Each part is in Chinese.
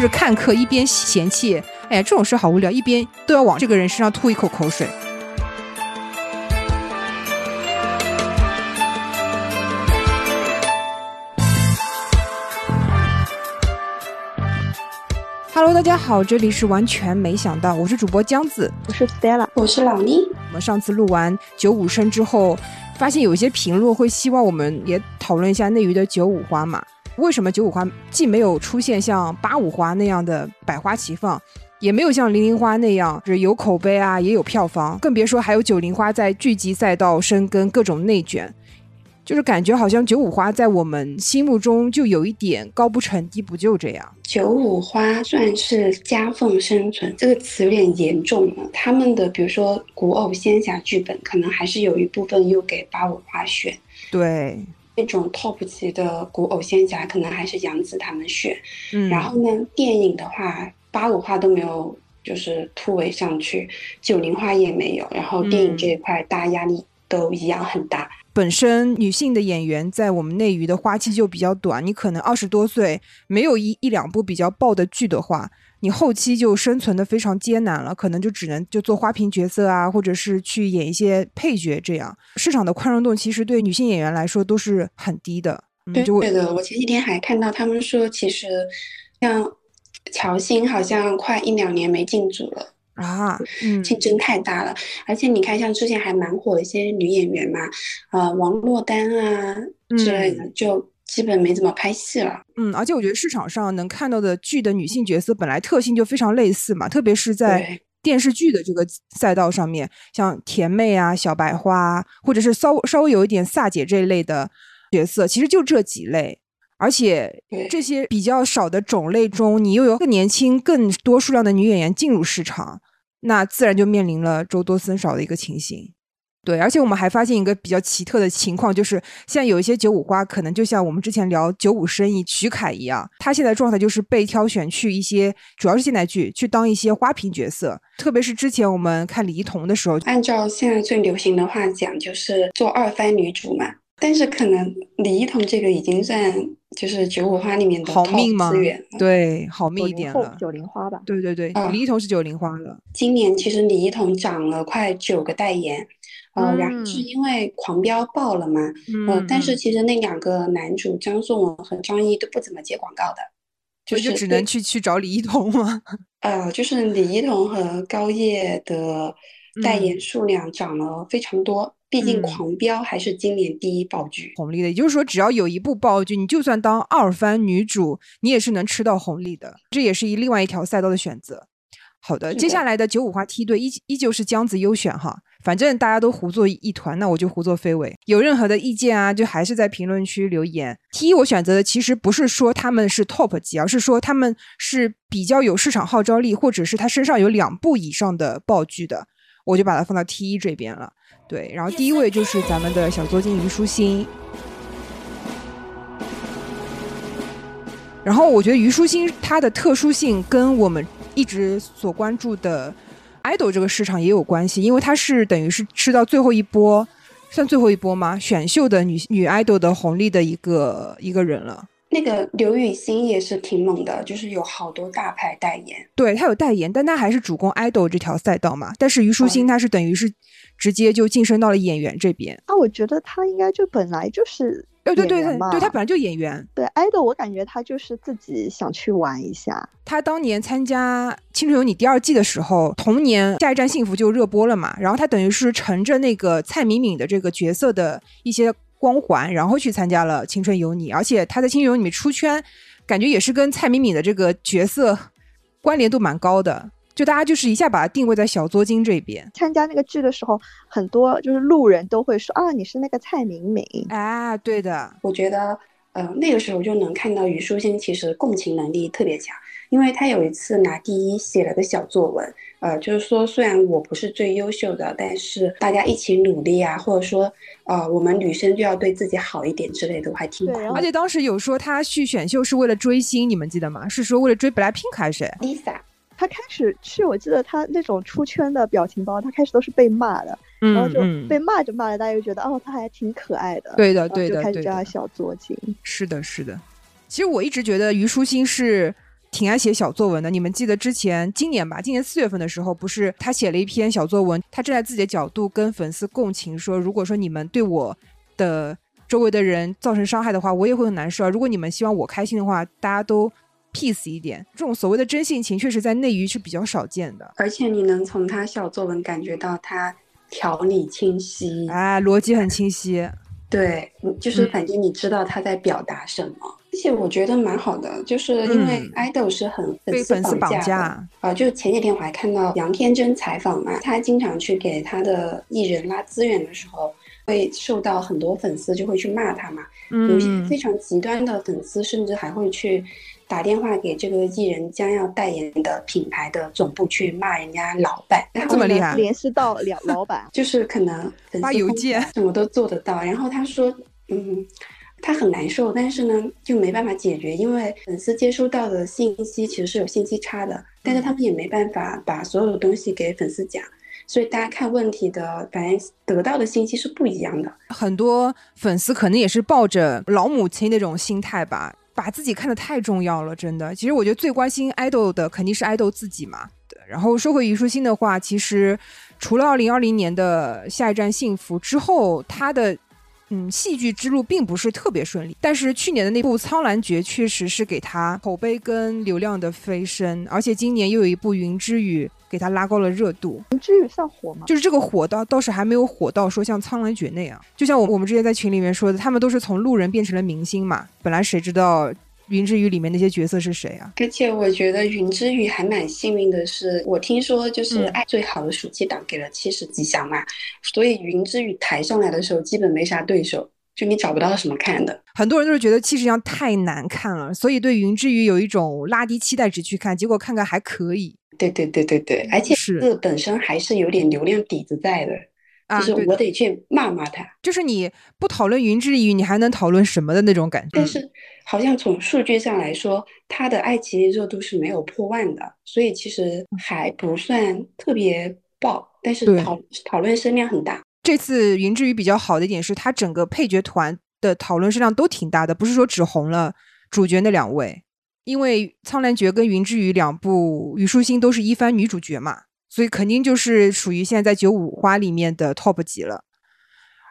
就是看客一边嫌弃，哎呀这种事好无聊，一边都要往这个人身上吐一口口水。Hello，大家好，这里是完全没想到，我是主播江子，我是 Stella，我是老倪。我们上次录完九五声之后，发现有一些评论会希望我们也讨论一下内娱的九五花嘛？为什么九五花既没有出现像八五花那样的百花齐放，也没有像零零花那样是有口碑啊，也有票房，更别说还有九零花在聚集赛道深耕，各种内卷。就是感觉好像九五花在我们心目中就有一点高不成低不就这样。九五花算是夹缝生存，这个词有点严重了。他们的比如说古偶仙侠剧本，可能还是有一部分又给八五花选。对，那种 top 级的古偶仙侠，可能还是杨紫他们选。嗯，然后呢，电影的话，八五花都没有就是突围上去，九零花也没有。然后电影这一块，大家压力都一样很大。本身女性的演员在我们内娱的花期就比较短，你可能二十多岁没有一一两部比较爆的剧的话，你后期就生存的非常艰难了，可能就只能就做花瓶角色啊，或者是去演一些配角这样。市场的宽容度其实对女性演员来说都是很低的。对对的，我前几天还看到他们说，其实像乔欣好像快一两年没进组了。啊，竞争太大了，而且你看，像之前还蛮火的一些女演员嘛，呃，王珞丹啊之类的，就基本没怎么拍戏了。嗯，而且我觉得市场上能看到的剧的女性角色本来特性就非常类似嘛，特别是在电视剧的这个赛道上面，像甜妹啊、小白花，或者是稍稍微有一点飒姐这一类的角色，其实就这几类。而且这些比较少的种类中，你又有更年轻、更多数量的女演员进入市场。那自然就面临了周多森少的一个情形，对，而且我们还发现一个比较奇特的情况，就是现在有一些九五花，可能就像我们之前聊九五生意徐凯一样，他现在状态就是被挑选去一些主要是现代剧去当一些花瓶角色，特别是之前我们看李一桐的时候，按照现在最流行的话讲，就是做二番女主嘛。但是可能李一桐这个已经算就是九五花里面的好命吗？对，好命一点了。九零花吧。对对对，李一桐是九零花了。今年其实李一桐涨了快九个代言，呃，然后是因为狂飙爆了嘛，嗯，但是其实那两个男主张颂文和张译都不怎么接广告的，就是只能去去找李一桐吗？呃，就是李一桐和高叶的代言数量涨了非常多。毕竟《狂飙》还是今年第一爆剧红利的，也就是说，只要有一部爆剧，你就算当二番女主，你也是能吃到红利的。这也是一另外一条赛道的选择。好的，接下来的九五花梯队依依旧是江子优选哈，反正大家都胡作一团，那我就胡作非为。有任何的意见啊，就还是在评论区留言。T 一我选择的其实不是说他们是 top 级，而是说他们是比较有市场号召力，或者是他身上有两部以上的爆剧的，我就把它放到 T 一这边了。对，然后第一位就是咱们的小作精虞书欣，然后我觉得虞书欣她的特殊性跟我们一直所关注的 idol 这个市场也有关系，因为她是等于是吃到最后一波，算最后一波吗？选秀的女女 idol 的红利的一个一个人了。那个刘雨欣也是挺猛的，就是有好多大牌代言。对她有代言，但她还是主攻 idol 这条赛道嘛。但是虞书欣她是等于是直接就晋升到了演员这边。啊，我觉得她应该就本来就是对对对对，对他本来就演员。对 idol，我感觉他就是自己想去玩一下。他当年参加《青春有你》第二季的时候，同年《下一站幸福》就热播了嘛。然后他等于是乘着那个蔡敏敏的这个角色的一些。光环，然后去参加了《青春有你》，而且他在《青春有你》里面出圈，感觉也是跟蔡敏敏的这个角色关联度蛮高的。就大家就是一下把它定位在小作精这边。参加那个剧的时候，很多就是路人都会说啊，你是那个蔡明敏。啊，对的。我觉得，呃，那个时候就能看到虞书欣其实共情能力特别强，因为她有一次拿第一写了个小作文。呃，就是说，虽然我不是最优秀的，但是大家一起努力啊，或者说，呃，我们女生就要对自己好一点之类的，我还挺。对，而且当时有说她去选秀是为了追星，你们记得吗？是说为了追 BLACKPINK 还是谁？Lisa。她开始去，我记得他那种出圈的表情包，他开始都是被骂的，然后就被骂着骂着，大家又觉得哦，他还挺可爱的。对的，对的，就开始叫她小作精。是的，是的。其实我一直觉得虞书欣是。挺爱写小作文的。你们记得之前今年吧，今年四月份的时候，不是他写了一篇小作文，他站在自己的角度跟粉丝共情，说如果说你们对我的周围的人造成伤害的话，我也会很难受。如果你们希望我开心的话，大家都 peace 一点。这种所谓的真性情，确实在内娱是比较少见的。而且你能从他小作文感觉到他条理清晰，哎，逻辑很清晰。对，就是反正你知道他在表达什么。而且我觉得蛮好的，就是因为 idol 是很被粉丝绑架啊。就前几天我还看到杨天真采访嘛，他经常去给他的艺人拉资源的时候，会受到很多粉丝就会去骂他嘛。有些非常极端的粉丝，甚至还会去打电话给这个艺人将要代言的品牌的总部去骂人家老板。这么厉害，联系到 了老板，就是可能发邮件什么都做得到。然后他说，嗯。他很难受，但是呢，就没办法解决，因为粉丝接收到的信息其实是有信息差的，但是他们也没办法把所有的东西给粉丝讲，所以大家看问题的反正得到的信息是不一样的。很多粉丝可能也是抱着老母亲那种心态吧，把自己看得太重要了，真的。其实我觉得最关心爱豆的肯定是爱豆自己嘛。然后说回虞书欣的话，其实除了二零二零年的下一站幸福之后，他的。嗯，戏剧之路并不是特别顺利，但是去年的那部《苍兰诀》确实是给他口碑跟流量的飞升，而且今年又有一部《云之羽》给他拉高了热度。云之羽算火吗？就是这个火倒倒是还没有火到说像《苍兰诀》那样，就像我我们之前在群里面说的，他们都是从路人变成了明星嘛，本来谁知道。云之羽里面那些角色是谁啊？而且我觉得云之羽还蛮幸运的，是我听说就是爱最好的暑期档给了七十吉祥嘛，所以云之羽抬上来的时候基本没啥对手，就你找不到什么看的。很多人都是觉得七十吉祥太难看了，所以对云之羽有一种拉低期待值去看，结果看看还可以。对对对对对，而且是本身还是有点流量底子在的。就是我得去骂骂他，就是你不讨论云之羽，你还能讨论什么的那种感觉。但是好像从数据上来说，他的爱奇艺热度是没有破万的，所以其实还不算特别爆。但是讨讨论声量很大。这次云之羽比较好的一点是，他整个配角团的讨论声量都挺大的，不是说只红了主角那两位，因为《苍兰诀》跟《云之羽》两部虞书欣都是一番女主角嘛。所以肯定就是属于现在在九五花里面的 top 级了，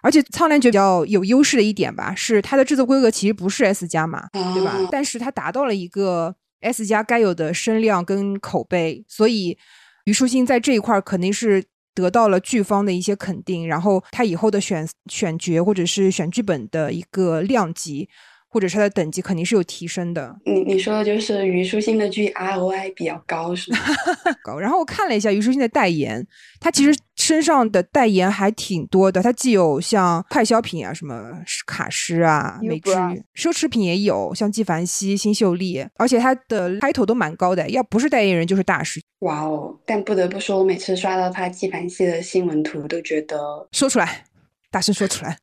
而且苍兰诀比较有优势的一点吧，是它的制作规格其实不是 S 加嘛，对吧？但是它达到了一个 S 加该有的声量跟口碑，所以虞书欣在这一块肯定是得到了剧方的一些肯定，然后他以后的选选角或者是选剧本的一个量级。或者是它的等级肯定是有提升的。你你说的就是虞书欣的剧 ROI 比较高是吗？高。然后我看了一下虞书欣的代言，她其实身上的代言还挺多的。她既有像快消品啊，什么卡诗啊、美芝，奢侈品也有，像纪梵希、新秀丽，而且她的 title 都蛮高的，要不是代言人就是大师。哇哦！但不得不说，我每次刷到她纪梵希的新闻图，都觉得说出来，大声说出来。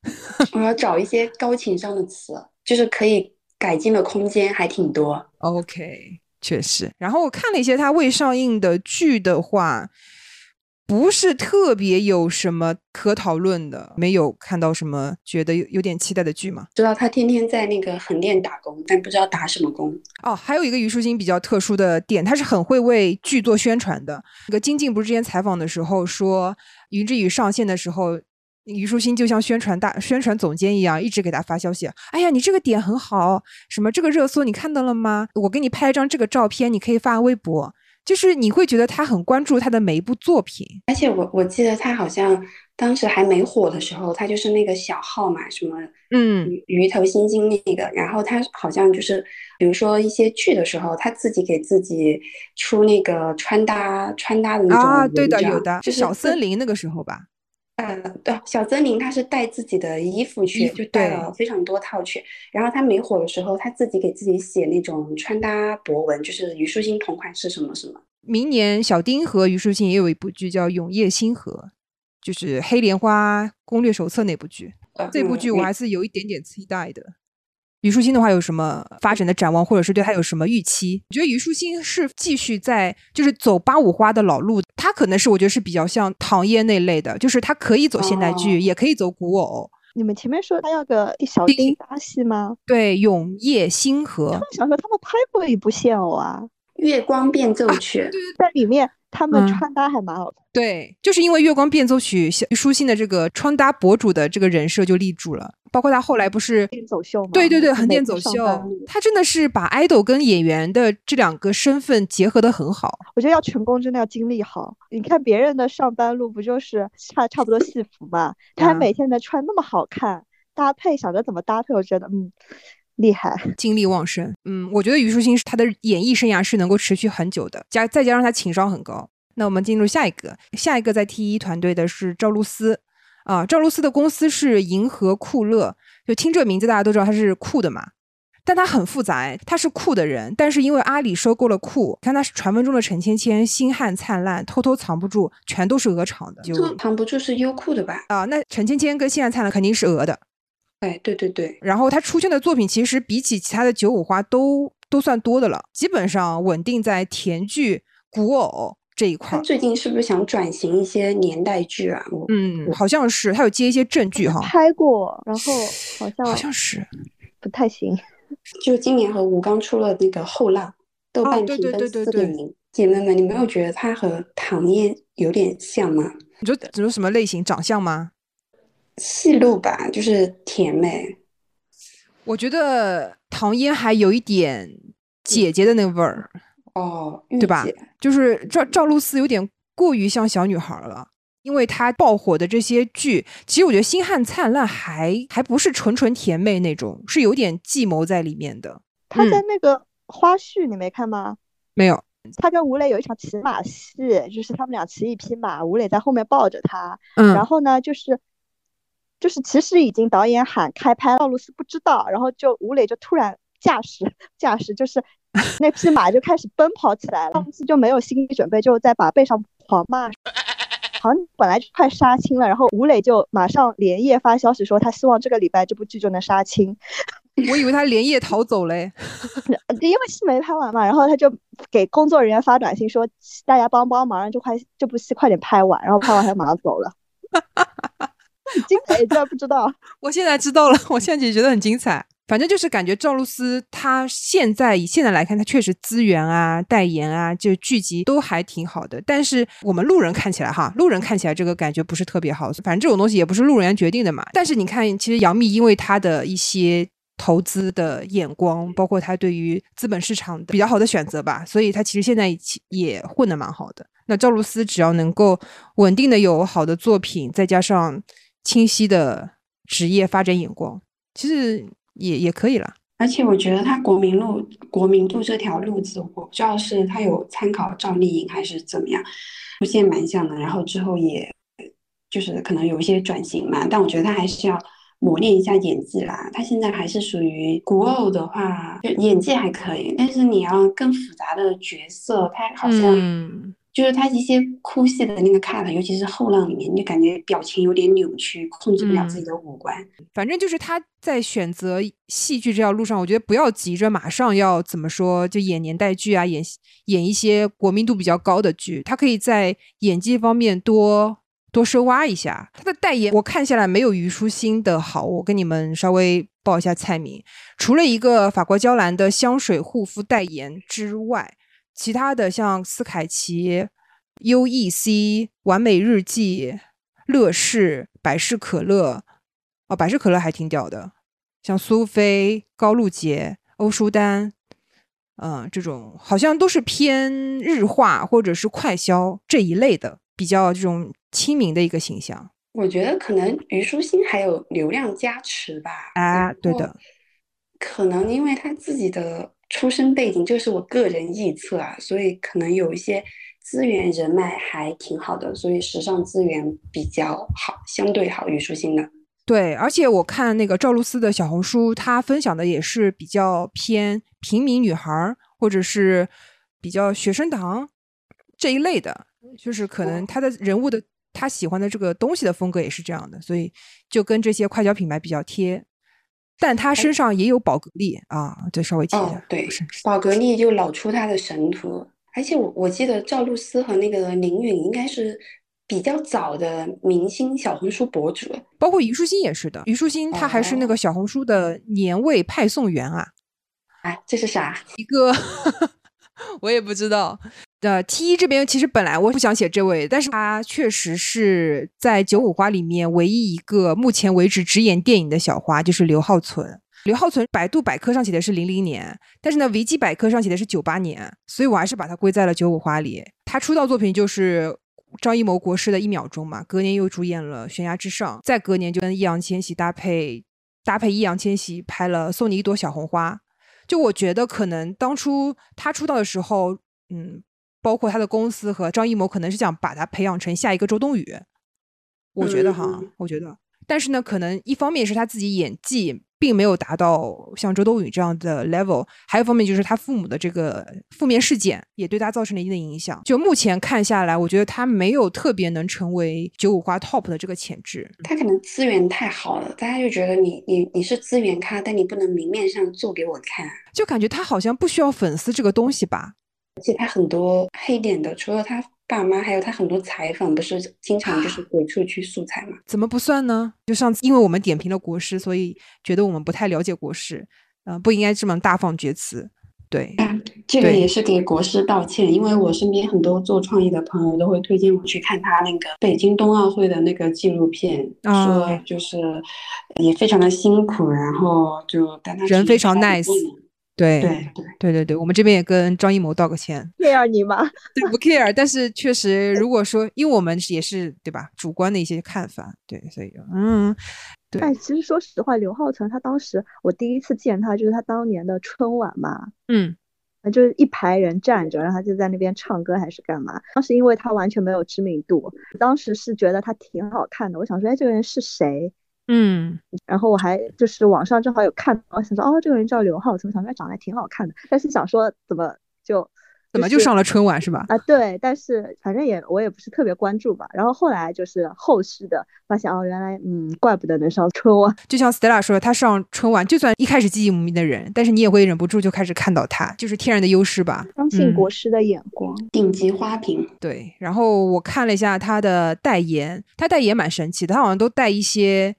我要找一些高情商的词。就是可以改进的空间还挺多。OK，确实。然后我看了一些他未上映的剧的话，不是特别有什么可讨论的，没有看到什么觉得有有点期待的剧吗？知道他天天在那个横店打工，但不知道打什么工。哦，还有一个虞书欣比较特殊的点，他是很会为剧做宣传的。那个金靖不是之前采访的时候说，《云之羽》上线的时候。虞书欣就像宣传大宣传总监一样，一直给他发消息。哎呀，你这个点很好，什么这个热搜你看到了吗？我给你拍一张这个照片，你可以发微博。就是你会觉得他很关注他的每一部作品。而且我我记得他好像当时还没火的时候，他就是那个小号嘛，什么嗯鱼头心经那个。然后他好像就是，比如说一些剧的时候，他自己给自己出那个穿搭穿搭的那种啊，对的，有的，就是小森林那个时候吧。呃，对，小森林他是带自己的衣服去，就带了非常多套去。然后他没火的时候，他自己给自己写那种穿搭博文，就是虞书欣同款是什么什么。明年小丁和虞书欣也有一部剧叫《永夜星河》，就是《黑莲花攻略手册》那部剧。这部剧我还是有一点点期待的。虞书欣的话有什么发展的展望，或者是对她有什么预期？我觉得虞书欣是继续在就是走八五花的老路，她可能是我觉得是比较像唐嫣那类的，就是她可以走现代剧，也可以走古偶。你们前面说他要个小丁搭戏吗？对，《永夜星河》。他们想说他们拍过一部现偶啊。月光变奏曲，对对，在里面他们穿搭还蛮好看。对，就是因为月光变奏曲，虞书欣的这个穿搭博主的这个人设就立住了。包括他后来不是走秀吗？对对对，横店走秀，他真的是把爱豆跟演员的这两个身份结合的很好。我觉得要成功真的要经历好。你看别人的上班路不就是差差不多戏服嘛？他还每天能穿那么好看，搭配想着怎么搭配，我觉得嗯厉害，精力旺盛。嗯，我觉得虞书欣是她的演艺生涯是能够持续很久的，加再加上她情商很高。那我们进入下一个，下一个在 T 一团队的是赵露思。啊，赵露思的公司是银河酷乐，就听这名字，大家都知道她是酷的嘛。但她很复杂，她是酷的人，但是因为阿里收购了酷，看她是传闻中的陈芊芊、星汉灿烂、偷偷藏不住，全都是鹅厂的。就藏不住是优酷的吧？啊，那陈芊芊跟星汉灿烂肯定是鹅的。哎，对对对。然后他出现的作品其实比起其他的九五花都都算多的了，基本上稳定在甜剧、古偶。这一块，最近是不是想转型一些年代剧啊？嗯，好像是，他有接一些正剧哈。拍过，然后 好像好像是不太行。就今年和吴刚出了那个《后浪》，豆瓣评分四点零。姐妹们，你没有觉得他和唐嫣有点像吗？你说你说什么类型？长相吗？戏路吧，就是甜美。我觉得唐嫣还有一点姐姐的那个味儿。哦，对吧？就是赵赵露思有点过于像小女孩了，因为她爆火的这些剧，其实我觉得《星汉灿烂》还还不是纯纯甜妹那种，是有点计谋在里面的。她在那个花絮你没看吗？没有。她跟吴磊有一场骑马戏，就是他们俩骑一匹马，吴磊在后面抱着她。嗯。然后呢，就是就是其实已经导演喊开拍，赵露思不知道，然后就吴磊就突然驾驶驾驶就是。那匹马就开始奔跑起来了，赵露思就没有心理准备，就在马背上狂骂。好像本来就快杀青了，然后吴磊就马上连夜发消息说他希望这个礼拜这部剧就能杀青。我以为他连夜逃走嘞，因为戏没拍完嘛，然后他就给工作人员发短信说大家帮帮忙，让这块这部戏快点拍完，然后拍完他就马上走了。很精彩，你居然不知道？我现在知道了，我现在也觉得很精彩。反正就是感觉赵露思她现在以现在来看，她确实资源啊、代言啊，就剧集都还挺好的。但是我们路人看起来哈，路人看起来这个感觉不是特别好。反正这种东西也不是路人决定的嘛。但是你看，其实杨幂因为她的一些投资的眼光，包括她对于资本市场比较好的选择吧，所以她其实现在也混得蛮好的。那赵露思只要能够稳定的有好的作品，再加上清晰的职业发展眼光，其实。也也可以了，而且我觉得他国民路国民度这条路子，我不知道是他有参考赵丽颖还是怎么样，出现蛮像的。然后之后也就是可能有一些转型嘛，但我觉得他还是要磨练一下演技啦。他现在还是属于古偶的话，就演技还可以，但是你要更复杂的角色，他好像。就是他一些哭戏的那个 cut，尤其是后浪里面，你就感觉表情有点扭曲，控制不了自己的五官。反正就是他在选择戏剧这条路上，我觉得不要急着马上要怎么说，就演年代剧啊，演演一些国民度比较高的剧。他可以在演技方面多多深挖一下。他的代言我看下来没有虞书欣的好，我跟你们稍微报一下菜名，除了一个法国娇兰的香水护肤代言之外。其他的像斯凯奇、U.E.C、完美日记、乐视、百事可乐，哦，百事可乐还挺屌的。像苏菲、高露洁、欧舒丹，嗯，这种好像都是偏日化或者是快消这一类的，比较这种亲民的一个形象。我觉得可能虞书欣还有流量加持吧。啊，对的，可能因为他自己的。出身背景就是我个人臆测啊，所以可能有一些资源人脉还挺好的，所以时尚资源比较好，相对好虞书欣的。对，而且我看那个赵露思的小红书，她分享的也是比较偏平民女孩，或者是比较学生党这一类的，就是可能她的人物的她喜欢的这个东西的风格也是这样的，所以就跟这些快消品牌比较贴。但他身上也有宝格丽啊，就稍微提一下。对，宝格丽就老出他的神图，而且我我记得赵露思和那个林允应该是比较早的明星小红书博主，包括虞书欣也是的。虞书欣她还是那个小红书的年味派送员啊。哎，这是啥？一个 我也不知道。呃，T 一这边其实本来我不想写这位，但是他确实是在九五花里面唯一一个目前为止只演电影的小花，就是刘浩存。刘浩存百度百科上写的是零零年，但是呢，维基百科上写的是九八年，所以我还是把它归在了九五花里。他出道作品就是张艺谋国师的一秒钟嘛，隔年又主演了悬崖之上，再隔年就跟易烊千玺搭配搭配易烊千玺拍了送你一朵小红花。就我觉得可能当初他出道的时候，嗯。包括他的公司和张艺谋可能是想把他培养成下一个周冬雨，我觉得哈，我觉得，但是呢，可能一方面是他自己演技并没有达到像周冬雨这样的 level，还有一方面就是他父母的这个负面事件也对他造成了一定的影响。就目前看下来，我觉得他没有特别能成为九五花 top 的这个潜质。他可能资源太好了，大家就觉得你你你是资源咖，但你不能明面上做给我看，就感觉他好像不需要粉丝这个东西吧。而且他很多黑点的，除了他爸妈，还有他很多采访，不是经常就是鬼畜去素材嘛？怎么不算呢？就上次因为我们点评了国师，所以觉得我们不太了解国师，呃，不应该这么大放厥词。对，这个也是给国师道歉，因为我身边很多做创意的朋友都会推荐我去看他那个北京冬奥会的那个纪录片，说就是也非常的辛苦，然后就但他人非常 nice。对对对对对对，我们这边也跟张艺谋道个歉。care 你吗？对，不 care。但是确实，如果说，因为我们也是对吧，主观的一些看法，对，所以嗯，对。哎，其实说实话，刘浩存他当时我第一次见他，就是他当年的春晚嘛，嗯，就是一排人站着，然后他就在那边唱歌还是干嘛。当时因为他完全没有知名度，当时是觉得他挺好看的。我想说，哎，这个人是谁？嗯，然后我还就是网上正好有看我，想说哦，这个人叫刘浩存，想说长得还挺好看的，但是想说怎么就怎么就上了春晚是吧？啊，对，但是反正也我也不是特别关注吧。然后后来就是后续的发现，哦，原来嗯，怪不得能上春晚。就像 Stella 说，他上春晚，就算一开始寂寂无名的人，但是你也会忍不住就开始看到他，就是天然的优势吧。相信国师的眼光，顶级花瓶。对，然后我看了一下他的代言，他代言蛮神奇的，他好像都带一些。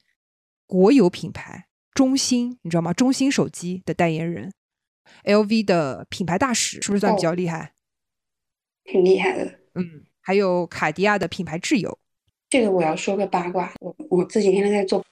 国有品牌中兴，你知道吗？中兴手机的代言人，LV 的品牌大使，是不是算比较厉害？挺厉害的。嗯，还有卡地亚的品牌挚友。这个我要说个八卦，我我这几天天在做，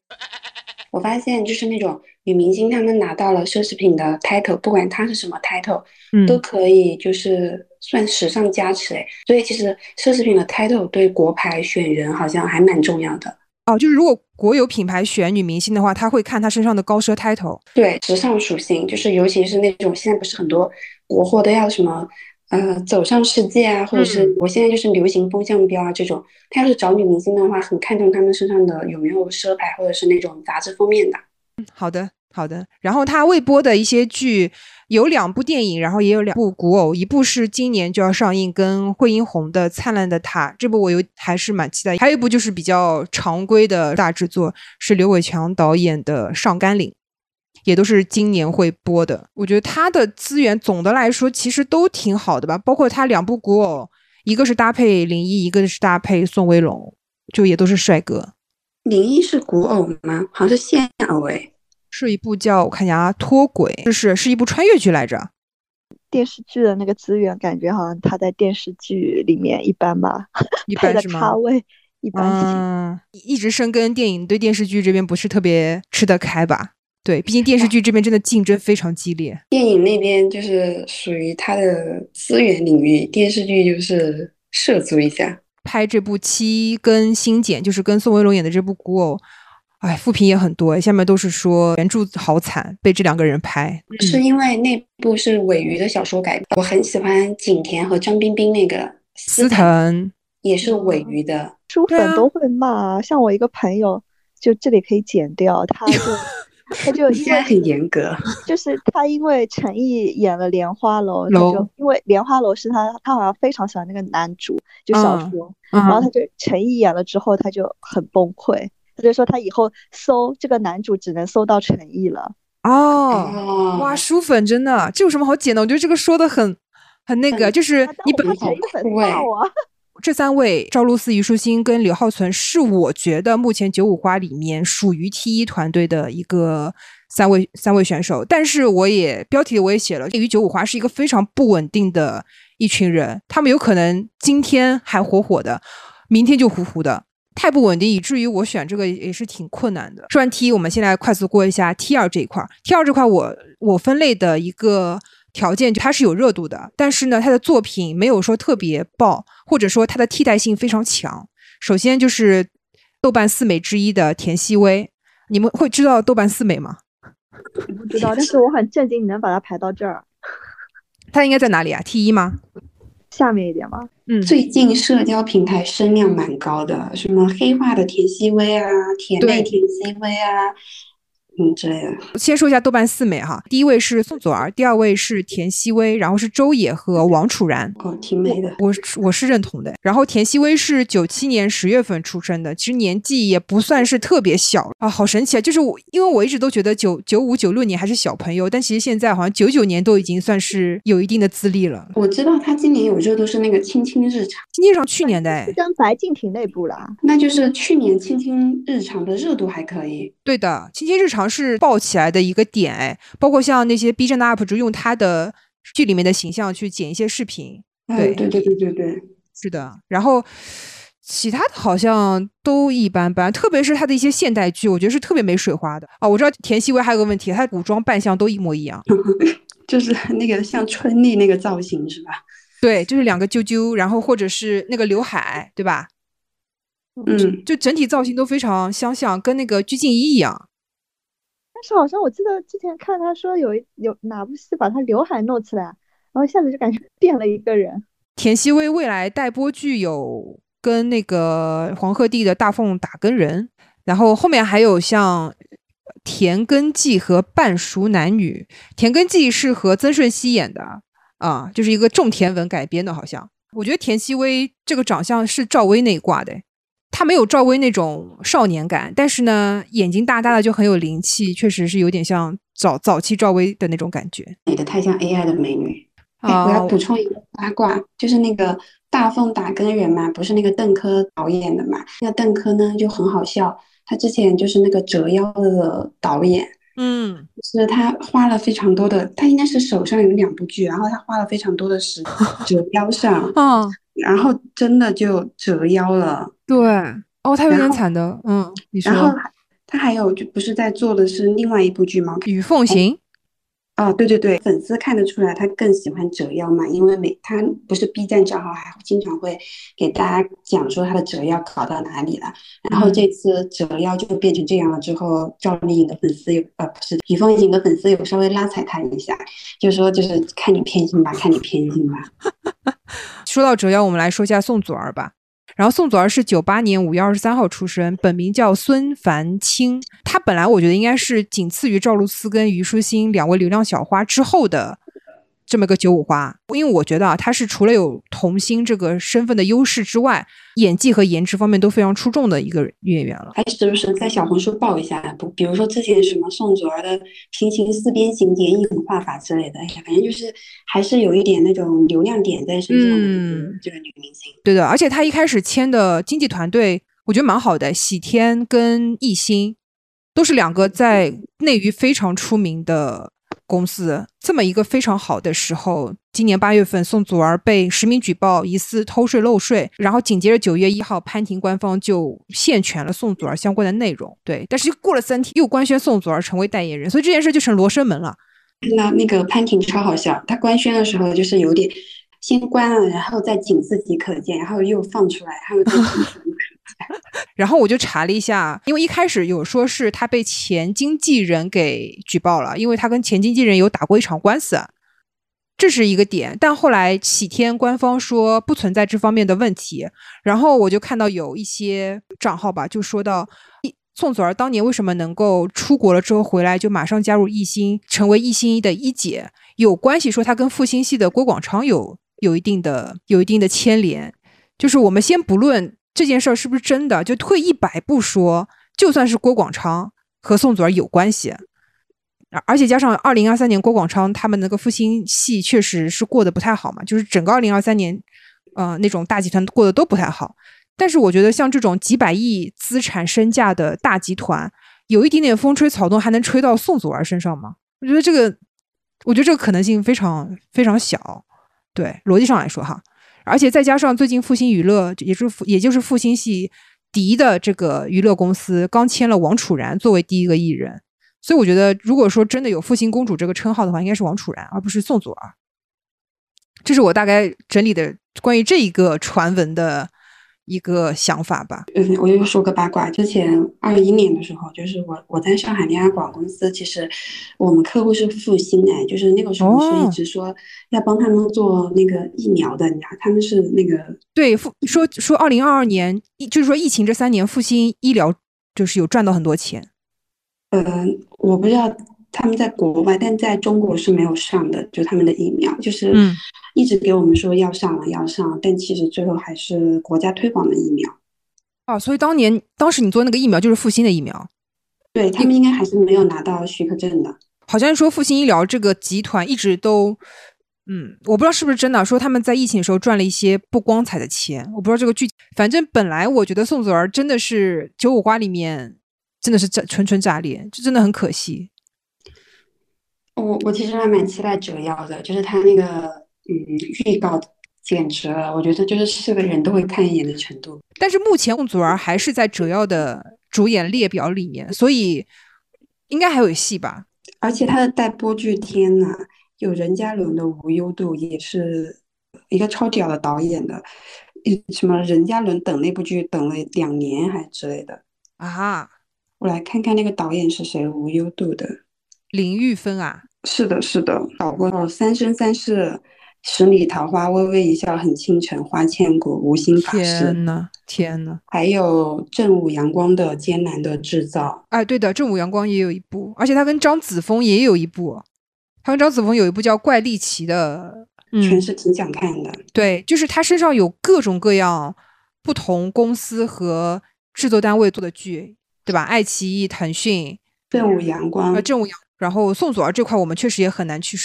我发现就是那种女明星，她们拿到了奢侈品的 title，不管她是什么 title，都可以就是算时尚加持哎。所以其实奢侈品的 title 对国牌选人好像还蛮重要的。哦，就是如果国有品牌选女明星的话，他会看她身上的高奢 title。对，时尚属性，就是尤其是那种现在不是很多国货都要什么，呃，走上世界啊，或者是我现在就是流行风向标啊这种。他要是找女明星的话，很看重他们身上的有没有奢牌，或者是那种杂志封面的。嗯，好的。好的，然后他未播的一些剧有两部电影，然后也有两部古偶，一部是今年就要上映，跟惠英红的《灿烂的他》，这部我有还是蛮期待。还有一部就是比较常规的大制作，是刘伟强导演的《上甘岭》，也都是今年会播的。我觉得他的资源总的来说其实都挺好的吧，包括他两部古偶，一个是搭配林一，一个是搭配宋威龙，就也都是帅哥。林一是古偶吗？好像是现偶诶。是一部叫我看一下啊，脱轨，就是是一部穿越剧来着。电视剧的那个资源，感觉好像他在电视剧里面一般吧，一般 是吗？咖位一般。嗯，一直深耕电影，对电视剧这边不是特别吃得开吧？对，毕竟电视剧这边真的竞争非常激烈。电影那边就是属于他的资源领域，电视剧就是涉足一下。拍这部七跟新简，就是跟宋威龙演的这部古偶。哎，复评也很多，下面都是说原著好惨，被这两个人拍，是因为那部是尾鱼的小说改编。我很喜欢景甜和张彬彬那个司藤，也是尾鱼的，书粉都会骂。像我一个朋友，就这里可以剪掉，他就 他就因为很严格，就是他因为陈毅演了《莲花楼》，他就因为《莲花楼》是他他好像非常喜欢那个男主，就小说，然后他就陈毅演了之后，他就很崩溃。他就说他以后搜这个男主只能搜到陈毅了哦，哇，书粉真的这有什么好剪的？我觉得这个说的很很那个，就是你本陈毅粉爆啊，这三位赵露思、虞书欣跟刘浩存是我觉得目前九五花里面属于 T 一团队的一个三位三位选手。但是我也标题我也写了，对于九五花是一个非常不稳定的一群人，他们有可能今天还火火的，明天就糊糊的，太不稳定，以至于我选这个也是挺困难的。说完 T，我们先来快速过一下 T 二这一块。T 二这块我我分类的一个。条件就它是有热度的，但是呢，它的作品没有说特别爆，或者说它的替代性非常强。首先就是豆瓣四美之一的田曦薇，你们会知道豆瓣四美吗？我不知道，但是我很震惊，你能把它排到这儿。它应该在哪里啊？T 一吗？下面一点吧？嗯，最近社交平台声量蛮高的，什么黑化的田曦薇啊，甜妹田曦薇啊。嗯，之类的。先说一下豆瓣四美哈，第一位是宋祖儿，第二位是田曦薇，然后是周也和王楚然。哦，挺美的，我我是认同的。然后田曦薇是九七年十月份出生的，其实年纪也不算是特别小啊，好神奇啊！就是我，因为我一直都觉得九九五九六年还是小朋友，但其实现在好像九九年都已经算是有一定的资历了。我知道他今年有热度是那个《青青日常》，《青青日常》去年的，跟白敬亭那部了。那就是去年《青青日常》的热度还可以。对的，《青青日常》是爆起来。的一个点哎，包括像那些 B 站的 UP 主用他的剧里面的形象去剪一些视频，对对对对对对，是的。然后其他的好像都一般般，特别是他的一些现代剧，我觉得是特别没水花的哦。我知道田曦薇还有个问题，她古装扮相都一模一样，就是那个像春丽那个造型是吧？对，就是两个揪揪，然后或者是那个刘海，对吧？嗯，就整体造型都非常相像，跟那个鞠婧祎一样。是好像我记得之前看他说有有哪部戏把他刘海弄起来，然后一下子就感觉 变了一个人。田曦薇未来待播剧有跟那个黄鹤棣的大凤打更人，然后后面还有像田根纪和半熟男女。田根纪是和曾舜晞演的啊，就是一个种田文改编的，好像。我觉得田曦薇这个长相是赵薇那一挂的。他没有赵薇那种少年感，但是呢，眼睛大大的就很有灵气，确实是有点像早早期赵薇的那种感觉。美的太像 AI 的美女。哎，我要补充一个八卦，就是那个大奉打更人嘛，不是那个邓科导演的嘛？那邓科呢就很好笑，他之前就是那个折腰的导演，嗯，是他花了非常多的，他应该是手上有两部剧，然后他花了非常多的时 折腰上，嗯，然后真的就折腰了。对，哦，他有点惨的，嗯，你说，然后他还有就不是在做的是另外一部剧吗？《与凤行》。哦，对对对，粉丝看得出来他更喜欢折腰嘛，因为每他不是 B 站账号，还经常会给大家讲说他的折腰考到哪里了。然后这次折腰就变成这样了之后，赵丽颖的粉丝有呃不是与凤行的粉丝有稍微拉踩他一下，就说就是看你偏心吧，看你偏心吧。说到折腰，我们来说一下宋祖儿吧。然后宋祖儿是九八年五月二十三号出生，本名叫孙凡清。她本来我觉得应该是仅次于赵露思跟虞书欣两位流量小花之后的。这么个九五花，因为我觉得啊，他是除了有童星这个身份的优势之外，演技和颜值方面都非常出众的一个演员了。还时不时在小红书爆一下，不，比如说之前什么宋祖儿的平行四边形眼影画法之类的，哎呀，反正就是还是有一点那种流量点在身上嗯这个女明星。对的，而且她一开始签的经纪团队，我觉得蛮好的，喜天跟艺兴都是两个在内娱非常出名的。公司这么一个非常好的时候，今年八月份，宋祖儿被实名举报疑似偷税漏税，然后紧接着九月一号，潘婷官方就限权了宋祖儿相关的内容。对，但是过了三天，又官宣宋祖儿成为代言人，所以这件事就成罗生门了。那那个潘婷超好笑，他官宣的时候就是有点先关了，然后再仅自己可见，然后又放出来，还有。然后我就查了一下，因为一开始有说是他被前经纪人给举报了，因为他跟前经纪人有打过一场官司，这是一个点。但后来喜天官方说不存在这方面的问题。然后我就看到有一些账号吧，就说到宋祖儿当年为什么能够出国了之后回来就马上加入艺兴，成为艺兴的一姐，有关系说他跟复兴系的郭广昌有有一定的有一定的牵连。就是我们先不论。这件事儿是不是真的？就退一百步说，就算是郭广昌和宋祖儿有关系，而且加上二零二三年郭广昌他们那个复兴系确实是过得不太好嘛，就是整个二零二三年呃，那种大集团过得都不太好。但是我觉得像这种几百亿资产身价的大集团，有一点点风吹草动，还能吹到宋祖儿身上吗？我觉得这个，我觉得这个可能性非常非常小。对，逻辑上来说哈，而且再加上最近复兴娱乐，也是也就是复兴系嫡的这个娱乐公司，刚签了王楚然作为第一个艺人，所以我觉得，如果说真的有复兴公主这个称号的话，应该是王楚然，而不是宋祖儿。这是我大概整理的关于这一个传闻的。一个想法吧。嗯，我又说个八卦。之前二一年的时候，就是我我在上海那家广告公司，其实我们客户是复兴哎，就是那个时候是一直说要帮他们做那个疫苗的，你知道，他们是那个对复说说二零二二年，就是说疫情这三年，复兴医疗就是有赚到很多钱。嗯，我不知道。他们在国外，但在中国是没有上的，就他们的疫苗，就是一直给我们说要上了，要上，但其实最后还是国家推广的疫苗。哦，所以当年当时你做那个疫苗就是复星的疫苗，对他们应该还是没有拿到许可证的。好像说复星医疗这个集团一直都，嗯，我不知道是不是真的，说他们在疫情的时候赚了一些不光彩的钱，我不知道这个具体。反正本来我觉得宋祖儿真的是九五花里面真的是炸纯纯炸裂，就真的很可惜。我我其实还蛮期待折腰的，就是他那个嗯预告简直了，我觉得就是是个人都会看一眼的程度。但是目前宋祖儿还是在折腰的主演列表里面，所以应该还有戏吧。而且他的待播剧，天呐，有任嘉伦的无忧度，也是一个超屌的导演的。什么任嘉伦等那部剧等了两年还之类的啊？我来看看那个导演是谁，无忧度的。林玉芬啊，是的，是的，导过《三生三世》《十里桃花》《微微一笑很倾城》《花千骨》《无心法师》。天呐，天呐，还有正午阳光的《艰难的制造》。哎，对的，正午阳光也有一部，而且他跟张子枫也有一部，他跟张子枫有一部叫《怪力奇》的，全是挺想看的。对，就是他身上有各种各样不同公司和制作单位做的剧，对吧？爱奇艺、腾讯、正午阳光，呃，正午阳。然后宋祖儿这块，我们确实也很难去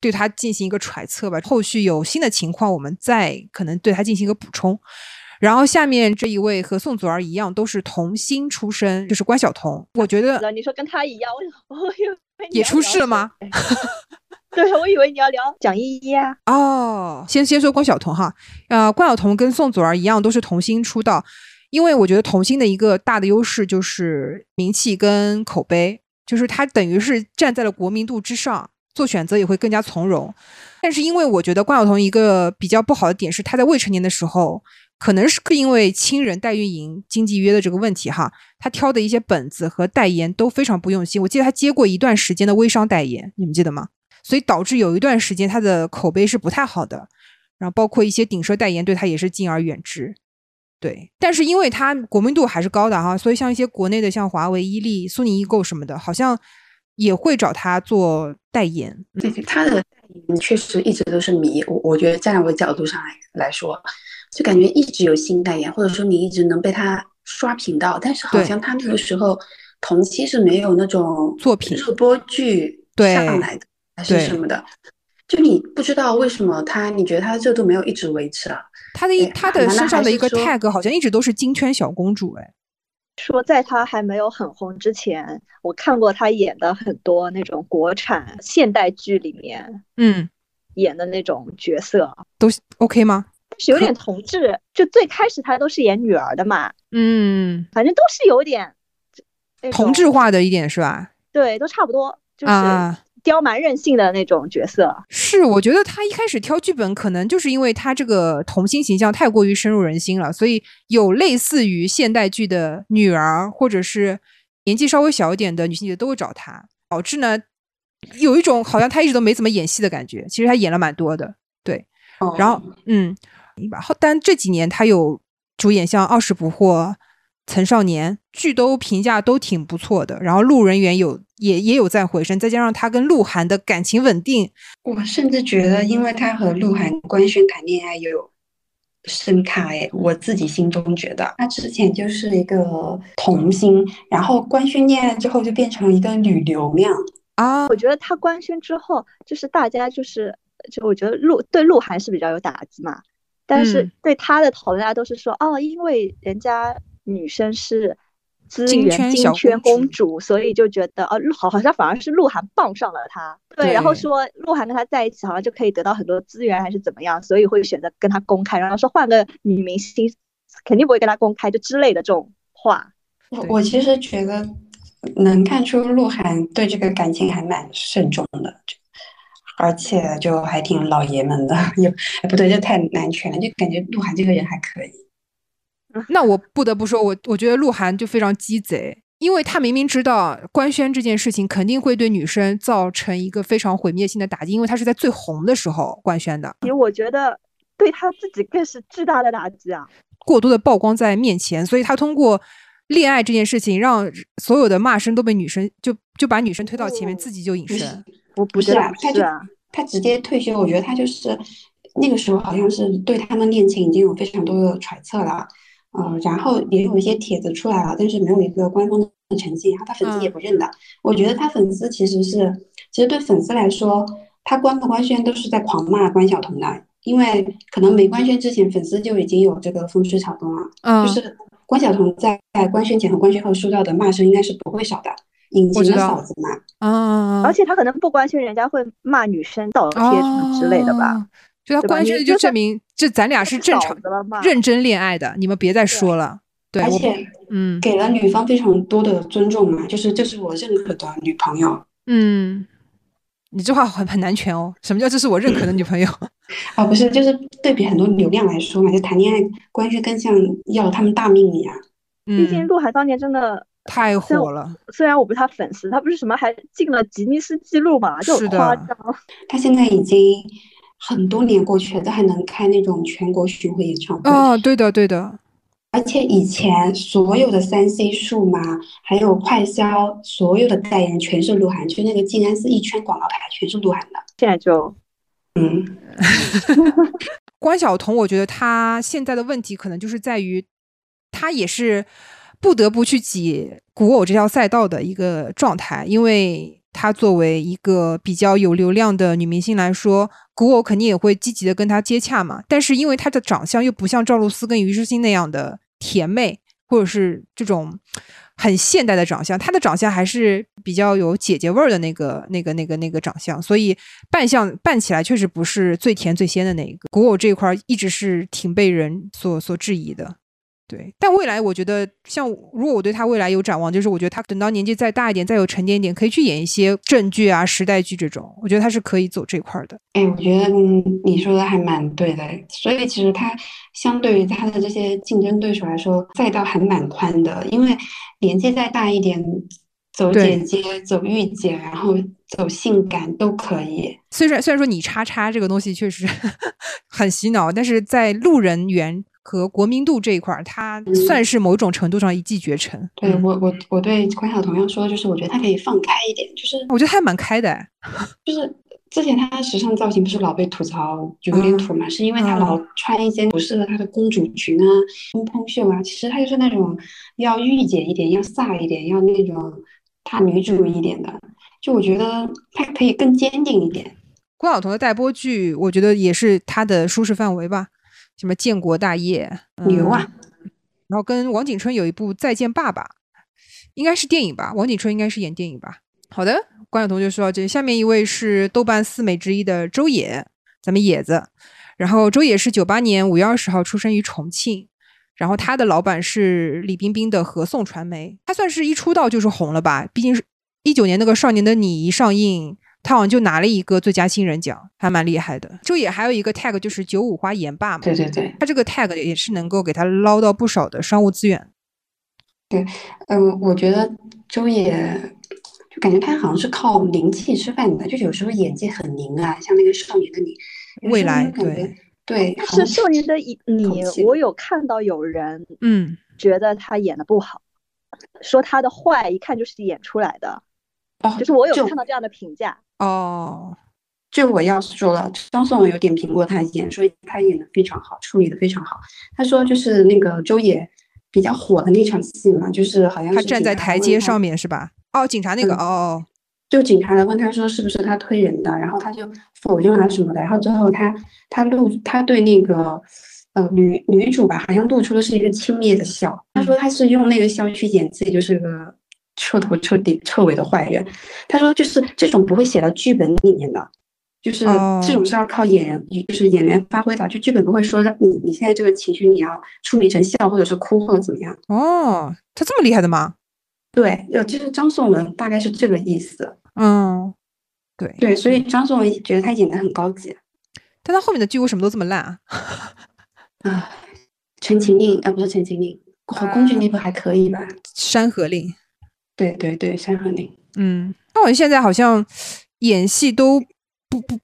对他进行一个揣测吧。后续有新的情况，我们再可能对他进行一个补充。然后下面这一位和宋祖儿一样，都是童星出身，就是关晓彤。我觉得你说跟她一样，我我以为也出事了吗？对，我以为你要聊蒋依依啊。哦，先先说关晓彤哈，呃，关晓彤跟宋祖儿一样，都是童星出道。因为我觉得童星的一个大的优势就是名气跟口碑。就是他等于是站在了国民度之上，做选择也会更加从容。但是因为我觉得关晓彤一个比较不好的点是，她在未成年的时候，可能是因为亲人代运营、经纪约的这个问题哈，她挑的一些本子和代言都非常不用心。我记得她接过一段时间的微商代言，你们记得吗？所以导致有一段时间她的口碑是不太好的，然后包括一些顶奢代言对她也是敬而远之。对，但是因为它国民度还是高的哈，所以像一些国内的像华为、伊利、苏宁易购什么的，好像也会找他做代言。对，他的代言确实一直都是迷。我我觉得站在我的角度上来来说，就感觉一直有新代言，或者说你一直能被他刷屏到。但是好像他那个时候同期是没有那种作品热播剧上来的，还是什么的。就你不知道为什么他，你觉得他的热度没有一直维持啊？他的一他的身上的一个 tag 好像一直都是金圈小公主哎。说在他还没有很红之前，我看过他演的很多那种国产现代剧里面，嗯，演的那种角色都 OK 吗？是有点同志，就最开始他都是演女儿的嘛，嗯，反正都是有点同质化的一点是吧？对，都差不多，就是刁蛮任性的那种角色是，我觉得他一开始挑剧本，可能就是因为他这个童星形象太过于深入人心了，所以有类似于现代剧的女儿，或者是年纪稍微小一点的女性角色都会找他，导致呢有一种好像他一直都没怎么演戏的感觉。其实他演了蛮多的，对。然后，嗯，但这几年他有主演像《二十不惑》。曾少年剧都评价都挺不错的，然后路人缘有也也有在回升，再加上他跟鹿晗的感情稳定，我甚至觉得，因为他和鹿晗官宣谈恋爱又有深卡哎，我自己心中觉得他之前就是一个童星，然后官宣恋爱之后就变成了一个女流量啊。我觉得他官宣之后，就是大家就是就我觉得鹿对鹿晗是比较有打击嘛。但是对他的讨论，大家都是说哦，因为人家女生是资源金圈公主，所以就觉得哦，好，好像反而是鹿晗傍上了她。对，然后说鹿晗跟她在一起，好像就可以得到很多资源，还是怎么样，所以会选择跟她公开。然后说换个女明星，肯定不会跟她公开，就之类的这种话。我我其实觉得能看出鹿晗对这个感情还蛮慎重的。而且就还挺老爷们的，也不对，这太男权了，就感觉鹿晗这个人还可以。那我不得不说，我我觉得鹿晗就非常鸡贼，因为他明明知道官宣这件事情肯定会对女生造成一个非常毁灭性的打击，因为他是在最红的时候官宣的。其实我觉得对他自己更是巨大的打击啊！过多的曝光在面前，所以他通过恋爱这件事情，让所有的骂声都被女生就就把女生推到前面，自己就隐身。不不是啊，他就他直接退休，我觉得他就是那个时候好像是对他们恋情已经有非常多的揣测了，嗯，然后也有一些帖子出来了，但是没有一个官方的成绩，然后他粉丝也不认的。我觉得他粉丝其实是，其实对粉丝来说，他官不官宣都是在狂骂关晓彤的，因为可能没官宣之前，粉丝就已经有这个风吹草动了，就是关晓彤在在官宣前和官宣后收到的骂声应该是不会少的。隐形的嫂子嘛，啊，而且他可能不关心人家会骂女生倒贴什么之类的吧？就他官宣的就证明这咱俩是正常认真恋爱的，你们别再说了。对，而且嗯，给了女方非常多的尊重嘛，就是这是我认可的女朋友。嗯，你这话很很难全哦。什么叫这是我认可的女朋友？啊，不是，就是对比很多流量来说嘛，就谈恋爱官宣更像要他们大命一样。毕竟鹿晗当年真的。太火了！虽然我不是他粉丝，他不是什么还进了吉尼斯纪录嘛，就夸张。他现在已经很多年过去了，都还能开那种全国巡回演唱会。哦，对的，对的。而且以前所有的三 C 数码，还有快销，所有的代言全是鹿晗，就那个静安寺一圈广告牌全是鹿晗的。现在就，嗯，关晓彤，我觉得她现在的问题可能就是在于，她也是。不得不去挤古偶这条赛道的一个状态，因为她作为一个比较有流量的女明星来说，古偶肯定也会积极的跟她接洽嘛。但是因为她的长相又不像赵露思跟虞书欣那样的甜妹，或者是这种很现代的长相，她的长相还是比较有姐姐味儿的那个、那个、那个、那个长相，所以扮相扮起来确实不是最甜最鲜的那一个。古偶这一块一直是挺被人所所质疑的。对，但未来我觉得，像如果我对他未来有展望，就是我觉得他等到年纪再大一点，再有沉淀一点，可以去演一些正剧啊、时代剧这种，我觉得他是可以走这块的。哎，我觉得你说的还蛮对的。所以其实他相对于他的这些竞争对手来说，赛道还蛮宽的，因为年纪再大一点，走姐姐、走御姐，然后走性感都可以。虽然虽然说你叉叉这个东西确实 很洗脑，但是在路人缘。和国民度这一块儿，他算是某种程度上一骑绝尘。对我，我我对关晓彤要说的就是，我觉得她可以放开一点，就是我觉得他还蛮开的。就是之前她的时尚造型不是老被吐槽有点土嘛，是因为她老穿一些不适合她的公主裙啊、蓬蓬袖啊。其实她就是那种要御姐一点、要飒一点、要那种大女主一点的。就我觉得她可以更坚定一点。关晓彤的待播剧，我觉得也是她的舒适范围吧。什么建国大业牛啊！然后跟王景春有一部《再见爸爸》，应该是电影吧？王景春应该是演电影吧？好的，关晓彤就说到这。下面一位是豆瓣四美之一的周也，咱们野子。然后周也是九八年五月二十号出生于重庆，然后他的老板是李冰冰的合颂传媒，他算是一出道就是红了吧？毕竟是一九年那个《少年的你》一上映。他好像就拿了一个最佳新人奖，还蛮厉害的。周也还有一个 tag 就是九五花颜霸嘛，对对对，他这个 tag 也是能够给他捞到不少的商务资源。对，嗯，我觉得周也就感觉他好像是靠灵气吃饭的，就有时候演技很灵啊，像那个少年的你，未来对对，但是少年的你，我有看到有人嗯觉得他演的不好，说他的坏一看就是演出来的。就是我有看到这样的评价哦，就我要说了，张颂文有点评过他演，说他演的非常好，处理的非常好。他说就是那个周也比较火的那场戏嘛，就是好像他站在台阶上面是吧？哦，警察那个哦，就警察来问他说是不是他推人的，然后他就否认啊什么的，然后最后他他露他对那个呃女女主吧，好像露出的是一个轻蔑的笑。他说他是用那个笑去演自己就是个彻头彻底彻尾的坏人。他说就是这种不会写到剧本里面的，就是这种是要靠演员，就是演员发挥的，就剧本不会说让你你现在这个情绪你要处理成笑或者是哭或者怎么样。哦，他这么厉害的吗？对，有就是张颂文大概是这个意思。嗯，对对，所以张颂文觉得他演的很高级。但他后面的剧为什么都这么烂啊？啊，陈情令啊，不是陈情令，和宫剧那部还可以吧？山河令，对对对，山河令。嗯，那我现在好像演戏都不不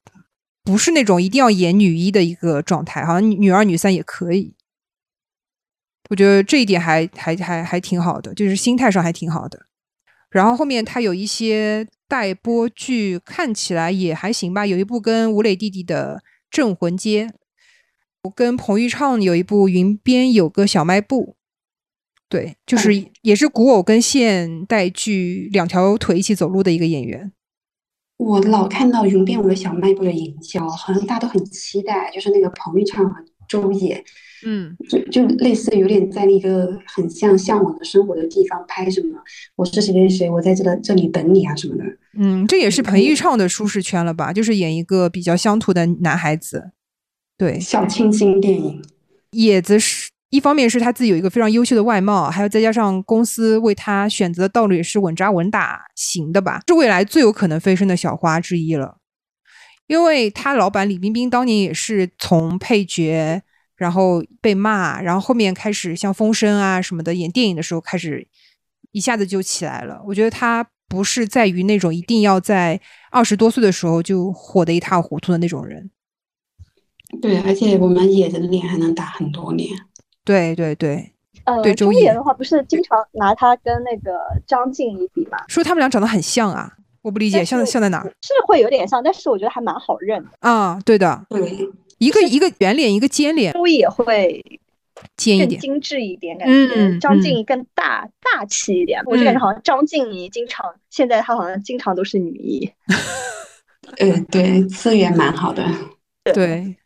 不是那种一定要演女一的一个状态，好像女二、女三也可以。我觉得这一点还还还还挺好的，就是心态上还挺好的。然后后面他有一些待播剧，看起来也还行吧。有一部跟吴磊弟弟的。《镇魂街》，我跟彭昱畅有一部《云边有个小卖部》，对，就是也是古偶跟现代剧两条腿一起走路的一个演员。我老看到《云边有个小卖部》的营销，好像大家都很期待，就是那个彭昱畅和周也，嗯，就就类似有点在那个很像向往的生活的地方拍什么，我是谁谁谁，我在这个这里等你啊什么的。嗯，这也是彭昱畅的舒适圈了吧？就是演一个比较乡土的男孩子，对，小清新电影。野子是一方面是他自己有一个非常优秀的外貌，还有再加上公司为他选择的道路也是稳扎稳打型的吧，是未来最有可能飞升的小花之一了。因为他老板李冰冰当年也是从配角，然后被骂，然后后面开始像风声啊什么的演电影的时候开始一下子就起来了。我觉得他。不是在于那种一定要在二十多岁的时候就火得一塌糊涂的那种人。对，而且我们野的脸还能打很多年。对对对，呃，对周野的话，不是经常拿他跟那个张婧仪比吗？说他们俩长得很像啊，我不理解，像像在哪？是会有点像，但是我觉得还蛮好认的。啊，对的，对，一个一个圆脸，一个尖脸。周也会。尖一点，精致一点，感觉嗯张婧仪更大大气一点。我就感觉好像张婧仪经常，现在她好像经常都是女一。嗯，对，资源蛮好的。对，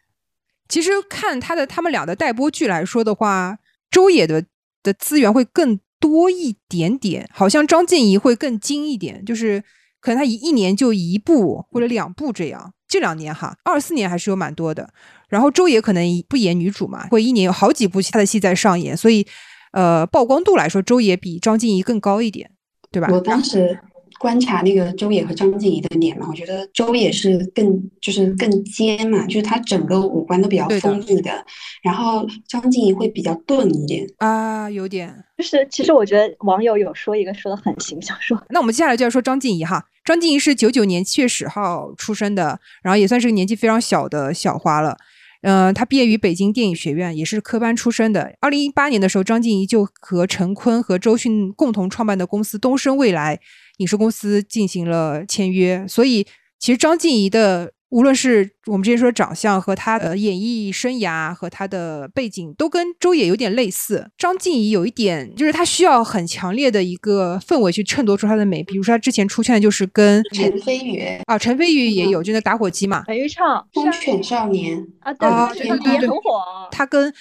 其实看他的他们俩的待播剧来说的话，周也的的资源会更多一点点，好像张婧仪会更精一点，就是可能他一一年就一部或者两部这样。这两年哈，二四年还是有蛮多的。然后周也可能不演女主嘛，会一年有好几部他的戏在上演，所以，呃，曝光度来说，周也比张婧仪更高一点，对吧？我当时观察那个周也和张婧仪的脸嘛，我觉得周也是更就是更尖嘛，就是她整个五官都比较锋利的，然后张婧仪会比较钝一点啊，有点。就是其实我觉得网友有说一个说的很形象，说那我们接下来就要说张婧仪哈，张婧仪是九九年七月十号出生的，然后也算是个年纪非常小的小花了。嗯，他毕业于北京电影学院，也是科班出身的。二零一八年的时候，张婧仪就和陈坤和周迅共同创办的公司东升未来影视公司进行了签约。所以，其实张婧仪的。无论是我们之前说长相和她的演艺生涯和她的背景，都跟周也有点类似。张婧仪有一点，就是她需要很强烈的一个氛围去衬托出她的美。比如说她之前出圈的就是跟陈飞宇啊，陈飞宇也有，就那打火机嘛。陈昱畅，风犬少年啊，对对对对，很火。他跟。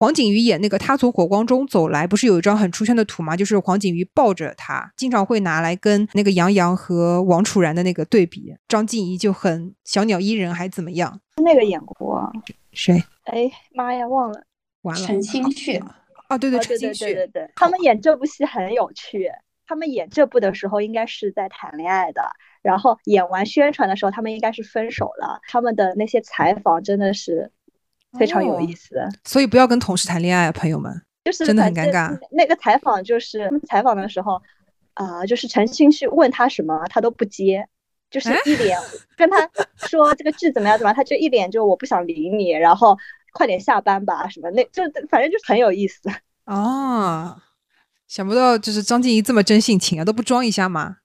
黄景瑜演那个他从火光中走来，不是有一张很出圈的图吗？就是黄景瑜抱着他，经常会拿来跟那个杨洋和王楚然的那个对比。张婧仪就很小鸟依人，还怎么样？那个演过谁？哎妈呀，忘了，完了。陈星旭啊，对对，陈星旭，对对对，他们演这部戏很有趣。他们演这部的时候应该是在谈恋爱的，然后演完宣传的时候，他们应该是分手了。他们的那些采访真的是。非常有意思，所以不要跟同事谈恋爱，朋友们，就是真的很尴尬。那个采访就是采访的时候，啊，就是陈星旭问他什么，他都不接，就是一脸跟他说这个剧怎么样怎么样，他就一脸就我不想理你，然后快点下班吧什么，那就反正就是很有意思。哦，想不到就是张婧仪这么真性情啊，都不装一下吗？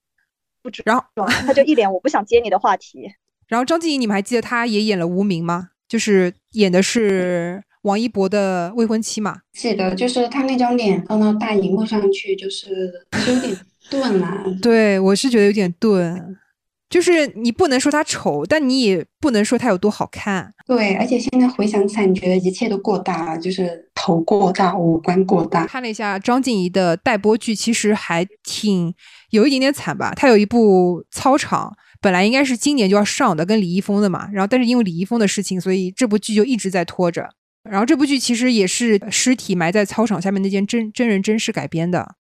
不装，然后他就一脸我不想接你的话题。然后张婧仪，你们还记得她也演了《无名》吗？就是演的是王一博的未婚妻嘛？是的，就是他那张脸放到大荧幕上去，就是有点钝啊。对，我是觉得有点钝。就是你不能说他丑，但你也不能说他有多好看。对，而且现在回想起来，你觉得一切都过大了，就是头过大，五官过大。看了一下张婧仪的待播剧，其实还挺有一点点惨吧。她有一部操场，本来应该是今年就要上的，跟李易峰的嘛。然后，但是因为李易峰的事情，所以这部剧就一直在拖着。然后这部剧其实也是尸体埋在操场下面那件真真人真事改编的。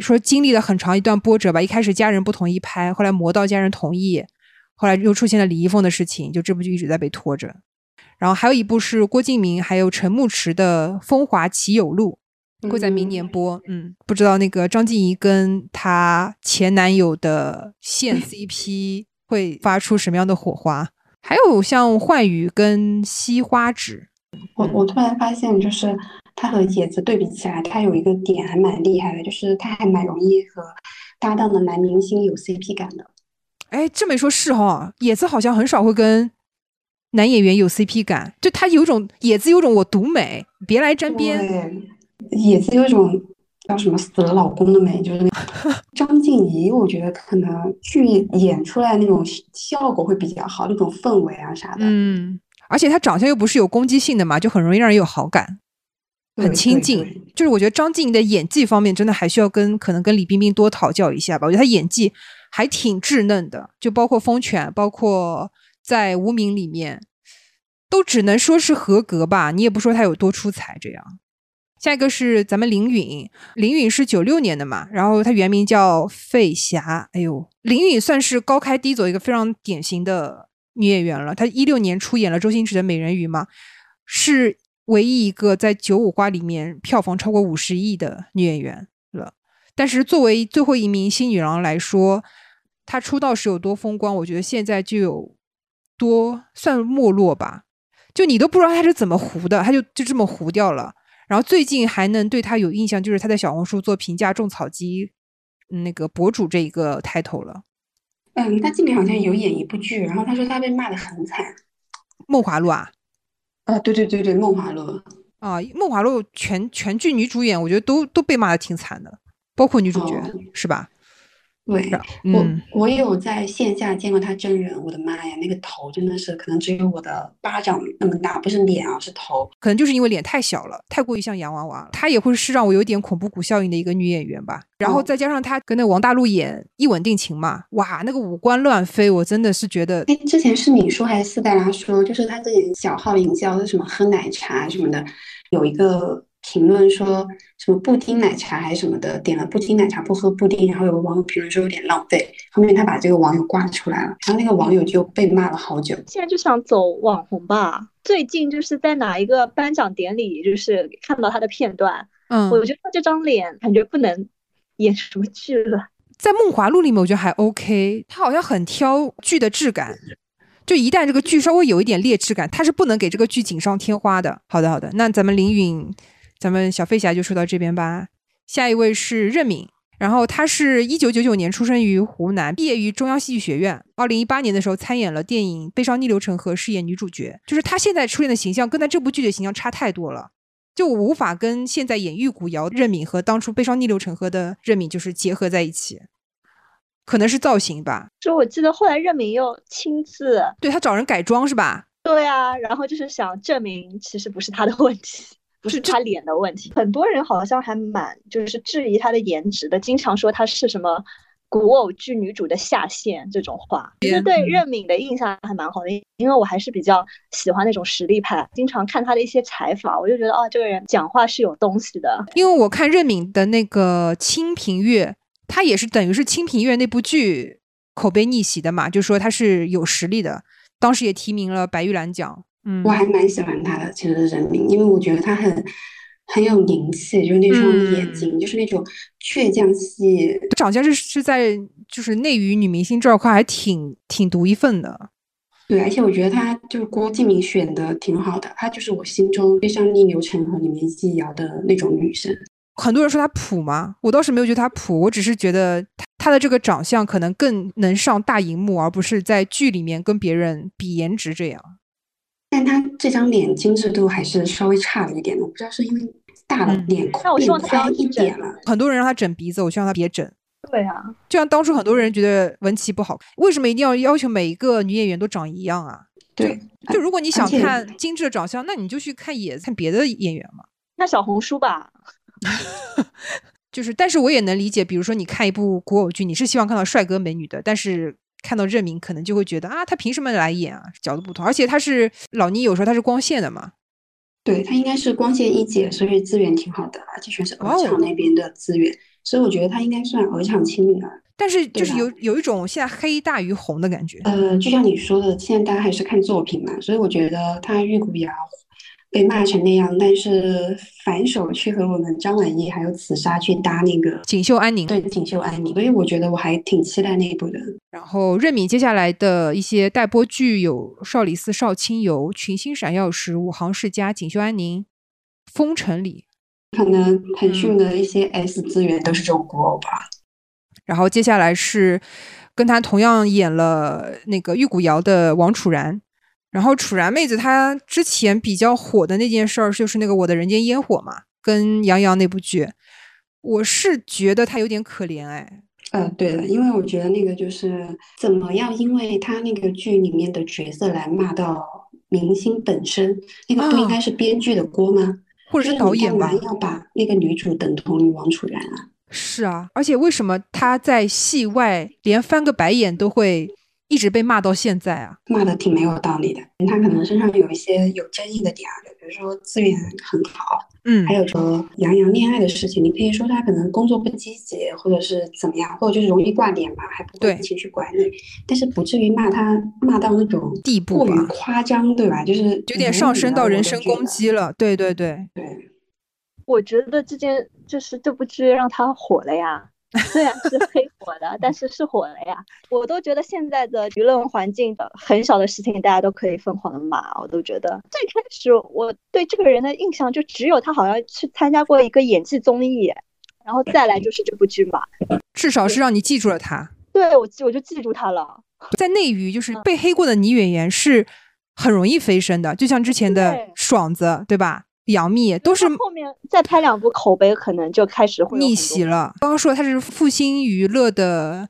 说经历了很长一段波折吧，一开始家人不同意拍，后来磨到家人同意，后来又出现了李易峰的事情，就这部剧一直在被拖着。然后还有一部是郭敬明还有陈牧驰的《风华奇友录》，会在明年播。嗯，不知道那个张婧仪跟她前男友的现 CP 会发出什么样的火花？还有像幻宇跟西花纸，我我突然发现就是。他和野子对比起来，他有一个点还蛮厉害的，就是他还蛮容易和搭档的男明星有 CP 感的。哎，这么一说，是哈，野子好像很少会跟男演员有 CP 感，就他有种野子有种我独美，别来沾边。野子有一种叫什么死了老公的美，就是那 张婧仪，我觉得可能去演出来那种效果会比较好，那种氛围啊啥的。嗯，而且她长相又不是有攻击性的嘛，就很容易让人有好感。很亲近，就是我觉得张婧仪的演技方面真的还需要跟可能跟李冰冰多讨教一下吧。我觉得她演技还挺稚嫩的，就包括《风犬》，包括在《无名》里面，都只能说是合格吧。你也不说她有多出彩。这样，下一个是咱们林允，林允是九六年的嘛，然后她原名叫费霞。哎呦，林允算是高开低走一个非常典型的女演员了。她一六年出演了周星驰的《美人鱼》嘛，是。唯一一个在九五花里面票房超过五十亿的女演员了，但是作为最后一名新女郎来说，她出道时有多风光，我觉得现在就有多算没落吧。就你都不知道她是怎么糊的，她就就这么糊掉了。然后最近还能对他有印象，就是他在小红书做评价种草机那个博主这一个 title 了。嗯，他今年好像有演一部剧，然后他说他被骂的很惨，《梦华录》啊。啊，对对对对，梦华录啊，梦华录全全剧女主演，我觉得都都被骂的挺惨的，包括女主角，是吧？对，我我有在线下见过他真人，我的妈呀，那个头真的是可能只有我的巴掌那么大，不是脸啊，是头，可能就是因为脸太小了，太过于像洋娃娃了。她也会是让我有点恐怖谷效应的一个女演员吧。然后再加上她跟那王大陆演《一吻定情》嘛，哇，那个五官乱飞，我真的是觉得。哎，之前是你说还是四代拉说，就是她之前小号营销的什么喝奶茶什么的，有一个。评论说什么布丁奶茶还是什么的，点了布丁奶茶不喝布丁，然后有个网友评论说有点浪费，后面他把这个网友挂出来了，然后那个网友就被骂了好久。现在就想走网红吧，最近就是在哪一个颁奖典礼，就是看到他的片段，嗯，我觉得他这张脸感觉不能演什么剧了。在《梦华录》里面，我觉得还 OK，他好像很挑剧的质感。就一旦这个剧稍微有一点劣质感，他是不能给这个剧锦上添花的。好的，好的，那咱们林允。咱们小飞侠就说到这边吧。下一位是任敏，然后他是一九九九年出生于湖南，毕业于中央戏剧学院。二零一八年的时候参演了电影《悲伤逆流成河》，饰演女主角。就是他现在出现的形象跟他这部剧的形象差太多了，就我无法跟现在演玉骨遥任敏和当初《悲伤逆流成河》的任敏就是结合在一起。可能是造型吧。就我记得后来任敏又亲自对他找人改装是吧？对啊，然后就是想证明其实不是他的问题。不是他脸的问题，很多人好像还蛮就是质疑他的颜值的，经常说他是什么古偶剧女主的下限这种话。其实对任敏的印象还蛮好的，因为我还是比较喜欢那种实力派，经常看他的一些采访，我就觉得哦，这个人讲话是有东西的。因为我看任敏的那个《清平乐》，他也是等于是《清平乐》那部剧口碑逆袭的嘛，就说他是有实力的，当时也提名了白玉兰奖。嗯，我还蛮喜欢他的，其实人名，因为我觉得他很很有灵气，就是那双眼睛，就是那种倔强系，长相是是在就是内娱女明星这块还挺挺独一份的。对，而且我觉得他就是郭敬明选的挺好的，她就是我心中非常逆流成河里面易遥的那种女生。很多人说她普吗？我倒是没有觉得她普，我只是觉得她的这个长相可能更能上大荧幕，而不是在剧里面跟别人比颜值这样。但他这张脸精致度还是稍微差了一点的，我不知道是因为大了脸宽变宽一点了。很多人让他整鼻子，我希望他别整。对啊，就像当初很多人觉得文琪不好，为什么一定要要求每一个女演员都长一样啊？对，就如果你想看精致的长相，那你就去看野看别的演员嘛。那小红书吧。就是，但是我也能理解，比如说你看一部古偶剧，你是希望看到帅哥美女的，但是看到任明可能就会觉得啊，他凭什么来演啊？角度不同，而且他是老倪，有时候他是光线的嘛。对他应该是光线一姐，所以资源挺好的，而且全是鹅厂那边的资源，所以我觉得他应该算鹅厂青女儿。但是就是有有一种现在黑大于红的感觉。呃，就像你说的，现在大家还是看作品嘛，所以我觉得他玉骨遥。被骂成那样，但是反手去和我们张晚意还有紫砂去搭那个锦绣安宁，对锦绣安宁，所以我觉得我还挺期待那一部的。然后任敏接下来的一些待播剧有《少林寺少卿游》《群星闪耀时》《五行世家》《锦绣安宁》《风尘里》，可能腾讯的一些 S 资源都是这种古偶吧。然后接下来是跟他同样演了那个玉骨遥的王楚然。然后楚然妹子她之前比较火的那件事儿就是那个《我的人间烟火》嘛，跟杨洋那部剧，我是觉得她有点可怜哎。呃，对的，因为我觉得那个就是怎么样，因为他那个剧里面的角色来骂到明星本身，那个不应该是编剧的锅吗？或者是导演吧？要把那个女主等同于王楚然啊？是啊，而且为什么她在戏外连翻个白眼都会？一直被骂到现在啊，骂的挺没有道理的。他可能身上有一些有争议的点，比如说资源很好，嗯，还有说杨洋恋爱的事情，你可以说他可能工作不积极，或者是怎么样，或者就是容易挂脸吧，还不会情绪管理，但是不至于骂他骂到那种地步，过于夸张，对吧？就是有点上升到人身攻击了。对对对对，我觉得这件就是这部剧让他火了呀。虽然是黑火的，但是是火了呀！我都觉得现在的舆论环境的很小的事情，大家都可以疯狂的骂。我都觉得最开始我对这个人的印象就只有他好像去参加过一个演技综艺，然后再来就是这部剧嘛。至少是让你记住了他。对，我记我就记住他了。在内娱，就是被黑过的女演员是很容易飞升的，就像之前的爽子，对吧？杨幂都是后面再拍两部，口碑可能就开始逆袭了。刚刚说她是复兴娱乐的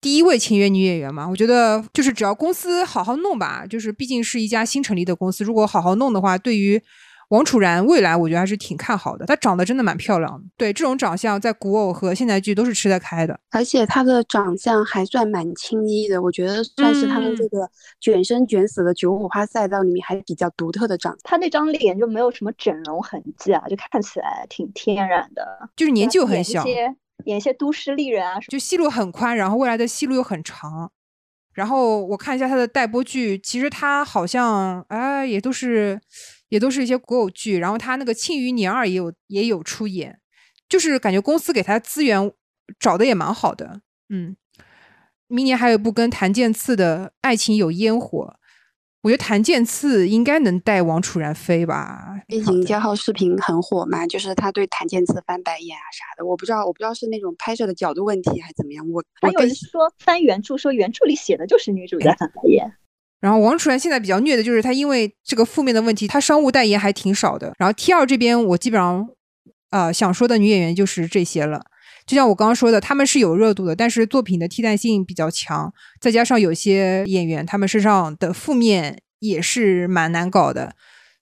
第一位签约女演员嘛？我觉得就是只要公司好好弄吧，就是毕竟是一家新成立的公司，如果好好弄的话，对于。王楚然未来我觉得还是挺看好的，她长得真的蛮漂亮的。对这种长相，在古偶和现代剧都是吃得开的。而且她的长相还算蛮清一的，我觉得算是他们这个卷生卷死的九五花赛道里面还比较独特的长。她那张脸就没有什么整容痕迹啊，就看起来挺天然的。就是年纪又很小，演一些都市丽人啊，就戏路很宽，然后未来的戏路又很长。然后我看一下她的待播剧，其实她好像哎也都是。也都是一些古偶剧，然后他那个《庆余年》二也有也有出演，就是感觉公司给他资源找的也蛮好的。嗯，明年还有一部跟谭健次的爱情有烟火，我觉得谭健次应该能带王楚然飞吧。最近嘉浩视频很火嘛，就是他对谭健次翻白眼啊啥的，我不知道我不知道是那种拍摄的角度问题还是怎么样。我还有人说翻原著，说原著里写的就是女主在翻白眼。然后王楚然现在比较虐的就是他，因为这个负面的问题，他商务代言还挺少的。然后 T 二这边，我基本上，呃，想说的女演员就是这些了。就像我刚刚说的，他们是有热度的，但是作品的替代性比较强，再加上有些演员他们身上的负面也是蛮难搞的，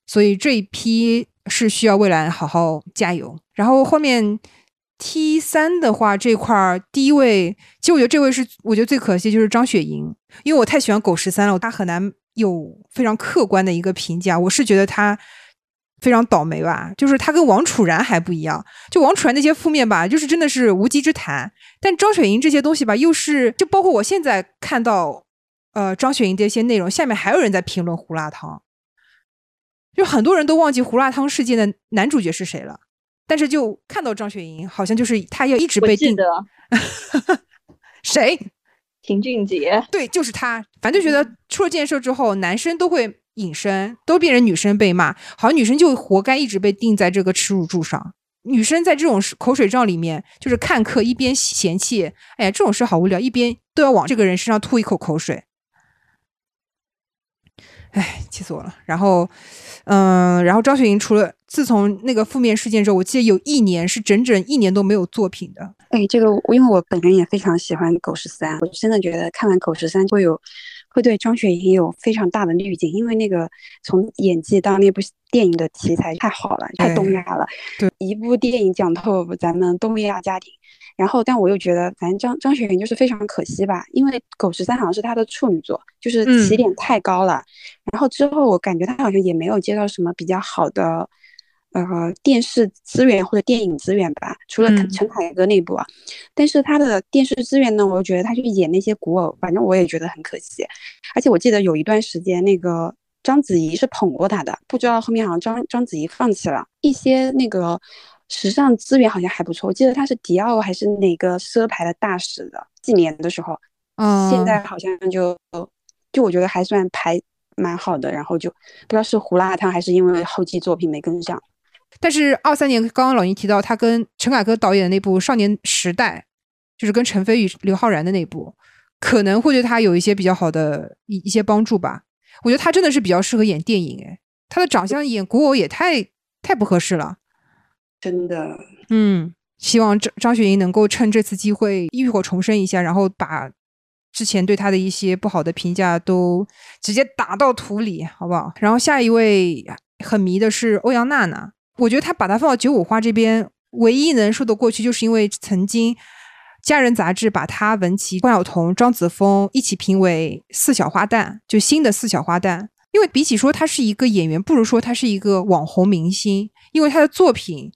所以这一批是需要未来好好加油。然后后面。T 三的话，这块儿第一位，其实我觉得这位是我觉得最可惜，就是张雪迎，因为我太喜欢狗十三了，他很难有非常客观的一个评价。我是觉得他非常倒霉吧，就是他跟王楚然还不一样，就王楚然那些负面吧，就是真的是无稽之谈，但张雪迎这些东西吧，又是就包括我现在看到，呃，张雪迎这些内容，下面还有人在评论胡辣汤，就很多人都忘记胡辣汤事件的男主角是谁了。但是就看到张雪迎，好像就是她要一直被定。的。谁？秦俊杰。对，就是他。反正就觉得出了建设之后，男生都会隐身，都变成女生被骂，好像女生就活该一直被定在这个耻辱柱上。女生在这种口水仗里面，就是看客一边嫌弃，哎呀，这种事好无聊，一边都要往这个人身上吐一口口水。哎，气死我了。然后，嗯，然后张雪迎除了自从那个负面事件之后，我记得有一年是整整一年都没有作品的。哎，这个因为我本人也非常喜欢《狗十三》，我真的觉得看完《狗十三》会有。会对张雪迎有非常大的滤镜，因为那个从演技到那部电影的题材太好了，太东亚了。对，一部电影讲透咱们东亚家庭。然后，但我又觉得，反正张张雪迎就是非常可惜吧，因为《狗十三》好像是她的处女作，就是起点太高了。然后之后我感觉她好像也没有接到什么比较好的。呃，电视资源或者电影资源吧，除了陈凯歌那部啊，但是他的电视资源呢，我又觉得他去演那些古偶，反正我也觉得很可惜。而且我记得有一段时间，那个章子怡是捧过他的，不知道后面好像章章子怡放弃了一些那个时尚资源，好像还不错。我记得他是迪奥还是哪个奢牌的大使的纪年的时候，嗯现在好像就就我觉得还算排蛮好的，然后就不知道是胡辣汤还是因为后期作品没跟上。但是二三年，刚刚老倪提到他跟陈凯歌导演的那部《少年时代》，就是跟陈飞宇、刘昊然的那部，可能会对他有一些比较好的一一些帮助吧。我觉得他真的是比较适合演电影，哎，他的长相演古偶也太太不合适了，真的。嗯，希望张张雪迎能够趁这次机会浴火重生一下，然后把之前对她的一些不好的评价都直接打到土里，好不好？然后下一位很迷的是欧阳娜娜。我觉得她把她放到九五花这边，唯一能说得过去，就是因为曾经《家人》杂志把他、文琪、关晓彤、张子枫一起评为四小花旦，就新的四小花旦。因为比起说他是一个演员，不如说他是一个网红明星，因为他的作品。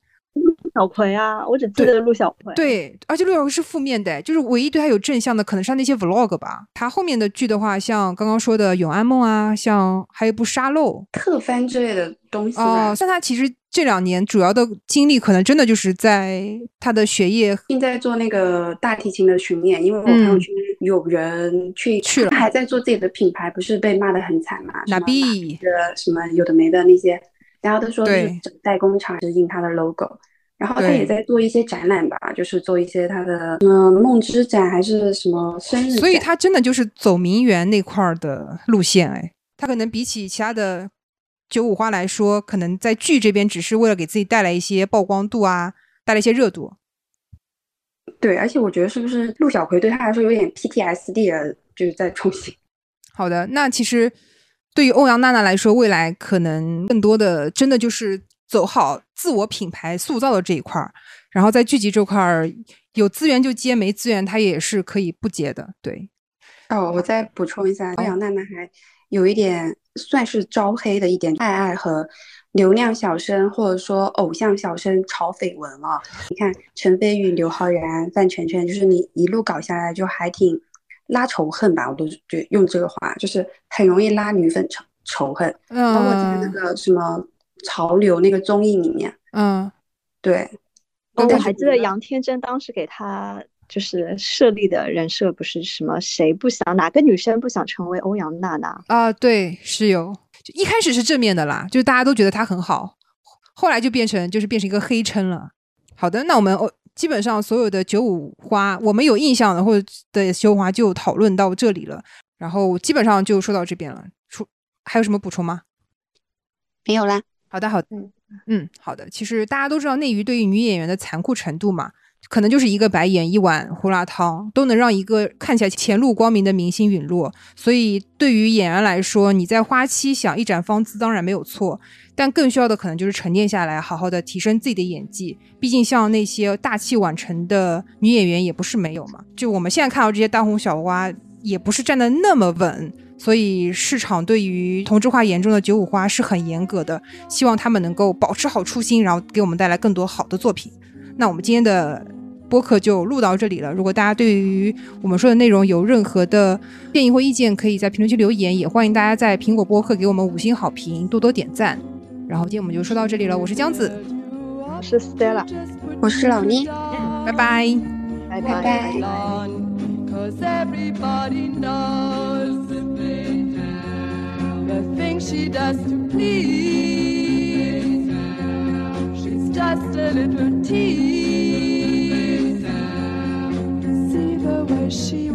小葵啊，我只记得陆小葵。对，而且陆小葵是负面的，就是唯一对他有正向的，可能是他那些 vlog 吧。他后面的剧的话，像刚刚说的《永安梦》啊，像还有一部《沙漏》、特番之类的东西。哦，像他其实这两年主要的精力，可能真的就是在他的学业，并在做那个大提琴的巡演。因为我朋友圈有人去去了，还在做自己的品牌，不是被骂的很惨嘛？哪必的什么有的没的那些，大家都说是整代工厂是印他的 logo。然后他也在做一些展览吧，就是做一些他的嗯梦之展还是什么生日，所以他真的就是走名媛那块儿的路线哎，他可能比起其他的九五花来说，可能在剧这边只是为了给自己带来一些曝光度啊，带来一些热度。对，而且我觉得是不是陆小葵对他来说有点 PTSD 了，就是在重新。好的，那其实对于欧阳娜娜来说，未来可能更多的真的就是。走好自我品牌塑造的这一块儿，然后在剧集这块儿有资源就接，没资源他也是可以不接的。对，哦，我再补充一下，欧阳娜娜还有一点算是招黑的一点，爱爱和流量小生或者说偶像小生炒绯闻了。你看陈飞宇、刘昊然、范丞丞，就是你一路搞下来就还挺拉仇恨吧？我都觉用这个话，就是很容易拉女粉仇仇恨，包括在那个什么。潮流那个综艺里面，嗯，对，我还记得杨天真当时给他就是设立的人设不是什么谁不想哪个女生不想成为欧阳娜娜啊？对，是有，一开始是正面的啦，就是大家都觉得她很好，后来就变成就是变成一个黑称了。好的，那我们哦，基本上所有的九五花，我们有印象的或者的九五花就讨论到这里了，然后基本上就说到这边了。出还有什么补充吗？没有啦。好的，好的，嗯嗯，好的。其实大家都知道内娱对于女演员的残酷程度嘛，可能就是一个白眼一碗胡辣汤，都能让一个看起来前路光明的明星陨落。所以对于演员来说，你在花期想一展芳姿当然没有错，但更需要的可能就是沉淀下来，好好的提升自己的演技。毕竟像那些大器晚成的女演员也不是没有嘛。就我们现在看到这些大红小花，也不是站得那么稳。所以市场对于同质化严重的九五花是很严格的，希望他们能够保持好初心，然后给我们带来更多好的作品。那我们今天的播客就录到这里了。如果大家对于我们说的内容有任何的建议或意见，可以在评论区留言，也欢迎大家在苹果播客给我们五星好评，多多点赞。然后今天我们就说到这里了，我是江子，我是 Stella，我是老倪，拜拜，拜拜。The things she does to please. She's just a little tease. See the way she